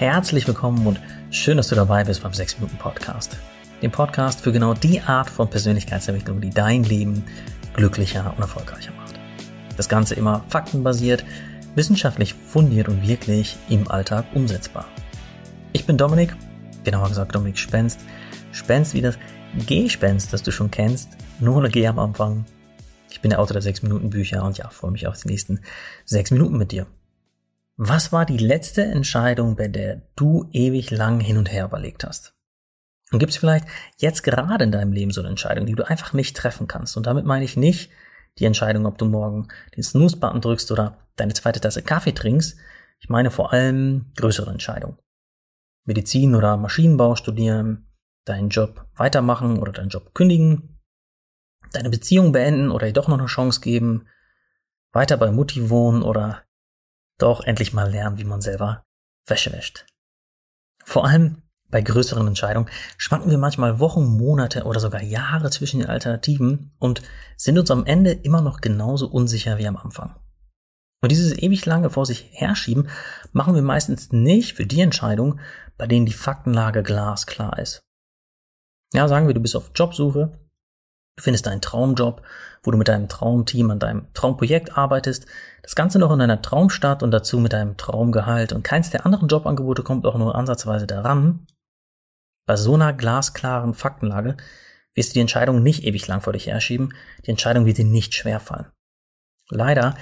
Herzlich willkommen und schön, dass du dabei bist beim 6 Minuten Podcast. Dem Podcast für genau die Art von Persönlichkeitsentwicklung, die dein Leben glücklicher und erfolgreicher macht. Das Ganze immer faktenbasiert, wissenschaftlich fundiert und wirklich im Alltag umsetzbar. Ich bin Dominik, genauer gesagt Dominik Spenst. Spenst wie das Gespenst, das du schon kennst, nur eine G am Anfang. Ich bin der Autor der 6 Minuten Bücher und ja, freue mich auf die nächsten 6 Minuten mit dir. Was war die letzte Entscheidung, bei der du ewig lang hin und her überlegt hast? Und gibt es vielleicht jetzt gerade in deinem Leben so eine Entscheidung, die du einfach nicht treffen kannst? Und damit meine ich nicht die Entscheidung, ob du morgen den Snooze-Button drückst oder deine zweite Tasse Kaffee trinkst. Ich meine vor allem größere Entscheidungen. Medizin oder Maschinenbau studieren, deinen Job weitermachen oder deinen Job kündigen, deine Beziehung beenden oder dir doch noch eine Chance geben, weiter bei Mutti wohnen oder doch endlich mal lernen, wie man selber Wäsche wäscht. Vor allem bei größeren Entscheidungen schwanken wir manchmal Wochen, Monate oder sogar Jahre zwischen den Alternativen und sind uns am Ende immer noch genauso unsicher wie am Anfang. Und dieses ewig lange vor sich herschieben machen wir meistens nicht für die Entscheidung, bei denen die Faktenlage glasklar ist. Ja, sagen wir, du bist auf Jobsuche, du findest deinen Traumjob, wo du mit deinem Traumteam an deinem Traumprojekt arbeitest, das Ganze noch in deiner Traumstadt und dazu mit deinem Traumgehalt und keins der anderen Jobangebote kommt auch nur ansatzweise daran. Bei so einer glasklaren Faktenlage wirst du die Entscheidung nicht ewig lang vor dich herschieben, die Entscheidung wird dir nicht schwerfallen. Leider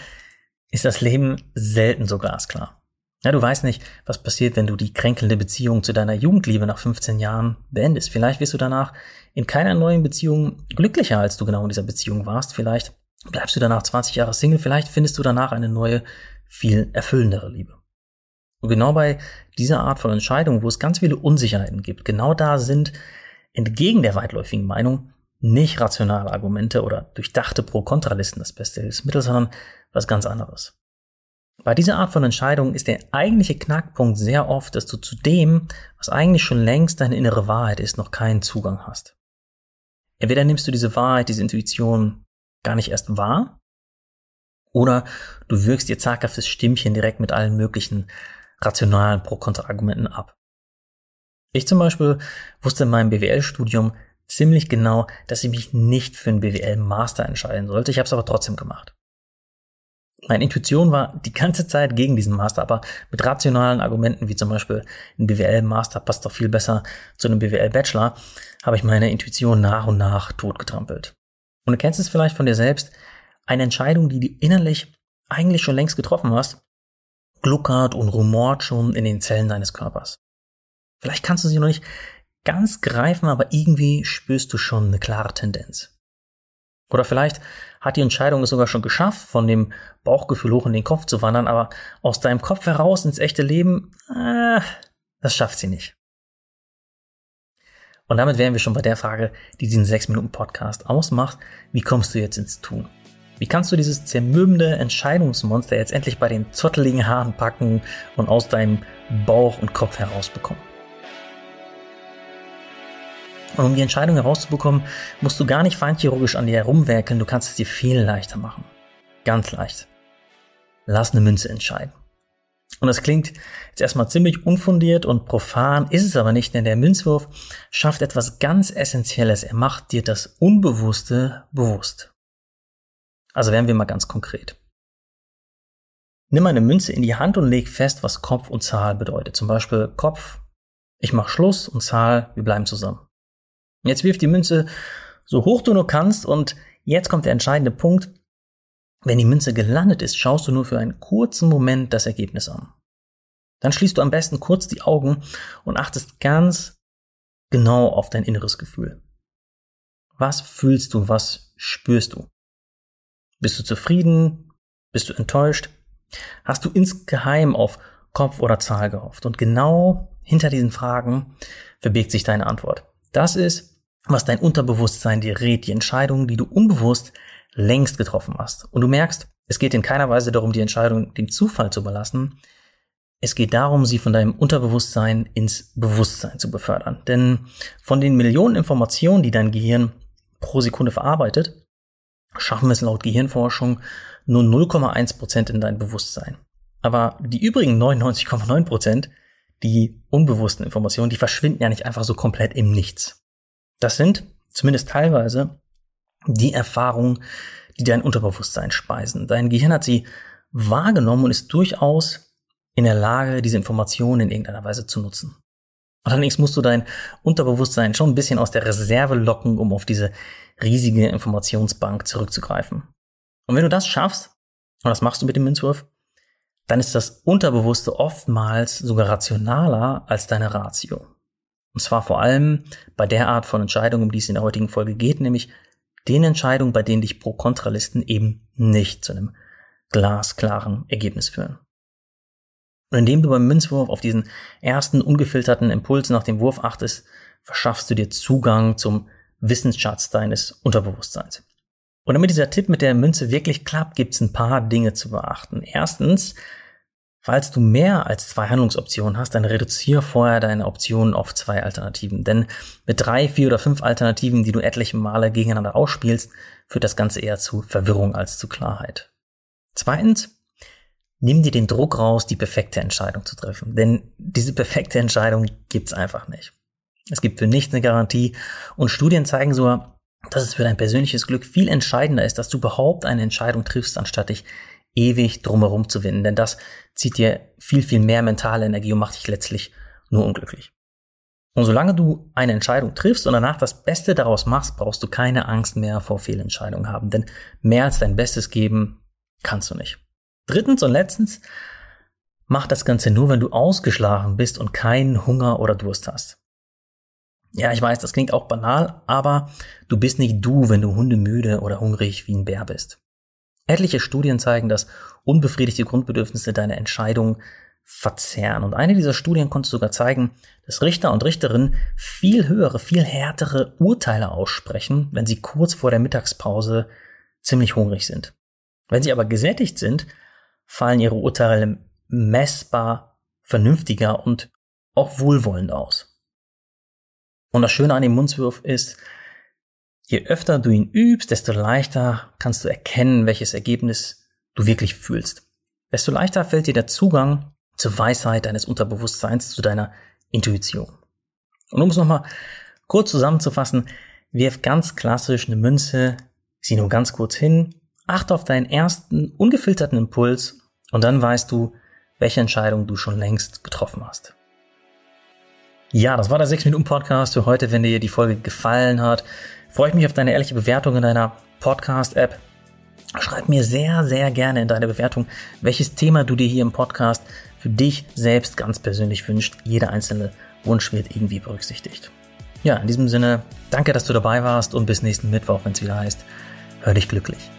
ist das Leben selten so glasklar. Ja, du weißt nicht, was passiert, wenn du die kränkelnde Beziehung zu deiner Jugendliebe nach 15 Jahren beendest. Vielleicht wirst du danach in keiner neuen Beziehung glücklicher, als du genau in dieser Beziehung warst. Vielleicht bleibst du danach 20 Jahre Single. Vielleicht findest du danach eine neue, viel erfüllendere Liebe. Und genau bei dieser Art von Entscheidung, wo es ganz viele Unsicherheiten gibt, genau da sind entgegen der weitläufigen Meinung nicht rationale Argumente oder durchdachte Pro-Kontra-Listen das beste Hilfsmittel, sondern was ganz anderes. Bei dieser Art von Entscheidung ist der eigentliche Knackpunkt sehr oft, dass du zu dem, was eigentlich schon längst deine innere Wahrheit ist, noch keinen Zugang hast. Entweder nimmst du diese Wahrheit, diese Intuition gar nicht erst wahr, oder du wirkst ihr zaghaftes Stimmchen direkt mit allen möglichen rationalen Pro-Kontra-Argumenten ab. Ich zum Beispiel wusste in meinem BWL-Studium ziemlich genau, dass ich mich nicht für einen BWL-Master entscheiden sollte. Ich habe es aber trotzdem gemacht. Meine Intuition war die ganze Zeit gegen diesen Master, aber mit rationalen Argumenten wie zum Beispiel ein BWL-Master passt doch viel besser zu einem BWL-Bachelor, habe ich meine Intuition nach und nach totgetrampelt. Und du kennst es vielleicht von dir selbst, eine Entscheidung, die du innerlich eigentlich schon längst getroffen hast, gluckert und rumort schon in den Zellen deines Körpers. Vielleicht kannst du sie noch nicht ganz greifen, aber irgendwie spürst du schon eine klare Tendenz. Oder vielleicht hat die Entscheidung es sogar schon geschafft, von dem Bauchgefühl hoch in den Kopf zu wandern, aber aus deinem Kopf heraus ins echte Leben, äh, das schafft sie nicht. Und damit wären wir schon bei der Frage, die diesen 6-Minuten-Podcast ausmacht. Wie kommst du jetzt ins Tun? Wie kannst du dieses zermürbende Entscheidungsmonster jetzt endlich bei den zotteligen Haaren packen und aus deinem Bauch und Kopf herausbekommen? Und um die Entscheidung herauszubekommen, musst du gar nicht feinchirurgisch an dir herumwerkeln, du kannst es dir viel leichter machen. Ganz leicht. Lass eine Münze entscheiden. Und das klingt jetzt erstmal ziemlich unfundiert und profan, ist es aber nicht, denn der Münzwurf schafft etwas ganz Essentielles. Er macht dir das Unbewusste bewusst. Also werden wir mal ganz konkret. Nimm eine Münze in die Hand und leg fest, was Kopf und Zahl bedeutet. Zum Beispiel Kopf, ich mach Schluss und Zahl, wir bleiben zusammen. Jetzt wirf die Münze so hoch du nur kannst und jetzt kommt der entscheidende Punkt. Wenn die Münze gelandet ist, schaust du nur für einen kurzen Moment das Ergebnis an. Dann schließt du am besten kurz die Augen und achtest ganz genau auf dein inneres Gefühl. Was fühlst du, was spürst du? Bist du zufrieden? Bist du enttäuscht? Hast du insgeheim auf Kopf oder Zahl gehofft? Und genau hinter diesen Fragen verbirgt sich deine Antwort. Das ist was dein Unterbewusstsein dir rät, die Entscheidungen, die du unbewusst längst getroffen hast. Und du merkst, es geht in keiner Weise darum, die Entscheidung dem Zufall zu überlassen. Es geht darum, sie von deinem Unterbewusstsein ins Bewusstsein zu befördern. Denn von den Millionen Informationen, die dein Gehirn pro Sekunde verarbeitet, schaffen es laut Gehirnforschung nur 0,1 Prozent in dein Bewusstsein. Aber die übrigen 99,9%, Prozent, die unbewussten Informationen, die verschwinden ja nicht einfach so komplett im Nichts. Das sind zumindest teilweise die Erfahrungen, die dein Unterbewusstsein speisen. Dein Gehirn hat sie wahrgenommen und ist durchaus in der Lage, diese Informationen in irgendeiner Weise zu nutzen. Allerdings musst du dein Unterbewusstsein schon ein bisschen aus der Reserve locken, um auf diese riesige Informationsbank zurückzugreifen. Und wenn du das schaffst, und das machst du mit dem Münzwurf, dann ist das Unterbewusste oftmals sogar rationaler als deine Ratio. Und zwar vor allem bei der Art von Entscheidungen, um die es in der heutigen Folge geht, nämlich den Entscheidungen, bei denen dich Pro-Kontralisten eben nicht zu einem glasklaren Ergebnis führen. Und indem du beim Münzwurf auf diesen ersten ungefilterten Impuls nach dem Wurf achtest, verschaffst du dir Zugang zum Wissensschatz deines Unterbewusstseins. Und damit dieser Tipp mit der Münze wirklich klappt, gibt es ein paar Dinge zu beachten. Erstens, falls du mehr als zwei Handlungsoptionen hast, dann reduziere vorher deine Optionen auf zwei Alternativen. Denn mit drei, vier oder fünf Alternativen, die du etliche Male gegeneinander ausspielst, führt das Ganze eher zu Verwirrung als zu Klarheit. Zweitens, nimm dir den Druck raus, die perfekte Entscheidung zu treffen. Denn diese perfekte Entscheidung gibt's einfach nicht. Es gibt für nichts eine Garantie und Studien zeigen sogar, dass es für dein persönliches Glück viel entscheidender ist, dass du überhaupt eine Entscheidung triffst, anstatt dich ewig drumherum zu winden. Denn das zieht dir viel, viel mehr mentale Energie und macht dich letztlich nur unglücklich. Und solange du eine Entscheidung triffst und danach das Beste daraus machst, brauchst du keine Angst mehr vor Fehlentscheidungen haben. Denn mehr als dein Bestes geben kannst du nicht. Drittens und letztens, mach das Ganze nur, wenn du ausgeschlafen bist und keinen Hunger oder Durst hast. Ja, ich weiß, das klingt auch banal, aber du bist nicht du, wenn du hundemüde oder hungrig wie ein Bär bist. Etliche Studien zeigen, dass unbefriedigte Grundbedürfnisse deine Entscheidung verzerren. Und eine dieser Studien konnte sogar zeigen, dass Richter und Richterinnen viel höhere, viel härtere Urteile aussprechen, wenn sie kurz vor der Mittagspause ziemlich hungrig sind. Wenn sie aber gesättigt sind, fallen ihre Urteile messbar vernünftiger und auch wohlwollend aus. Und das Schöne an dem Mundswurf ist, je öfter du ihn übst, desto leichter kannst du erkennen, welches Ergebnis du wirklich fühlst. Desto leichter fällt dir der Zugang zur Weisheit deines Unterbewusstseins, zu deiner Intuition. Und um es nochmal kurz zusammenzufassen, wirf ganz klassisch eine Münze, sieh nur ganz kurz hin, achte auf deinen ersten ungefilterten Impuls und dann weißt du, welche Entscheidung du schon längst getroffen hast. Ja, das war der 6-Minuten-Podcast für heute. Wenn dir die Folge gefallen hat, freue ich mich auf deine ehrliche Bewertung in deiner Podcast-App. Schreib mir sehr, sehr gerne in deine Bewertung, welches Thema du dir hier im Podcast für dich selbst ganz persönlich wünscht. Jeder einzelne Wunsch wird irgendwie berücksichtigt. Ja, in diesem Sinne, danke, dass du dabei warst und bis nächsten Mittwoch, wenn es wieder heißt, hör dich glücklich.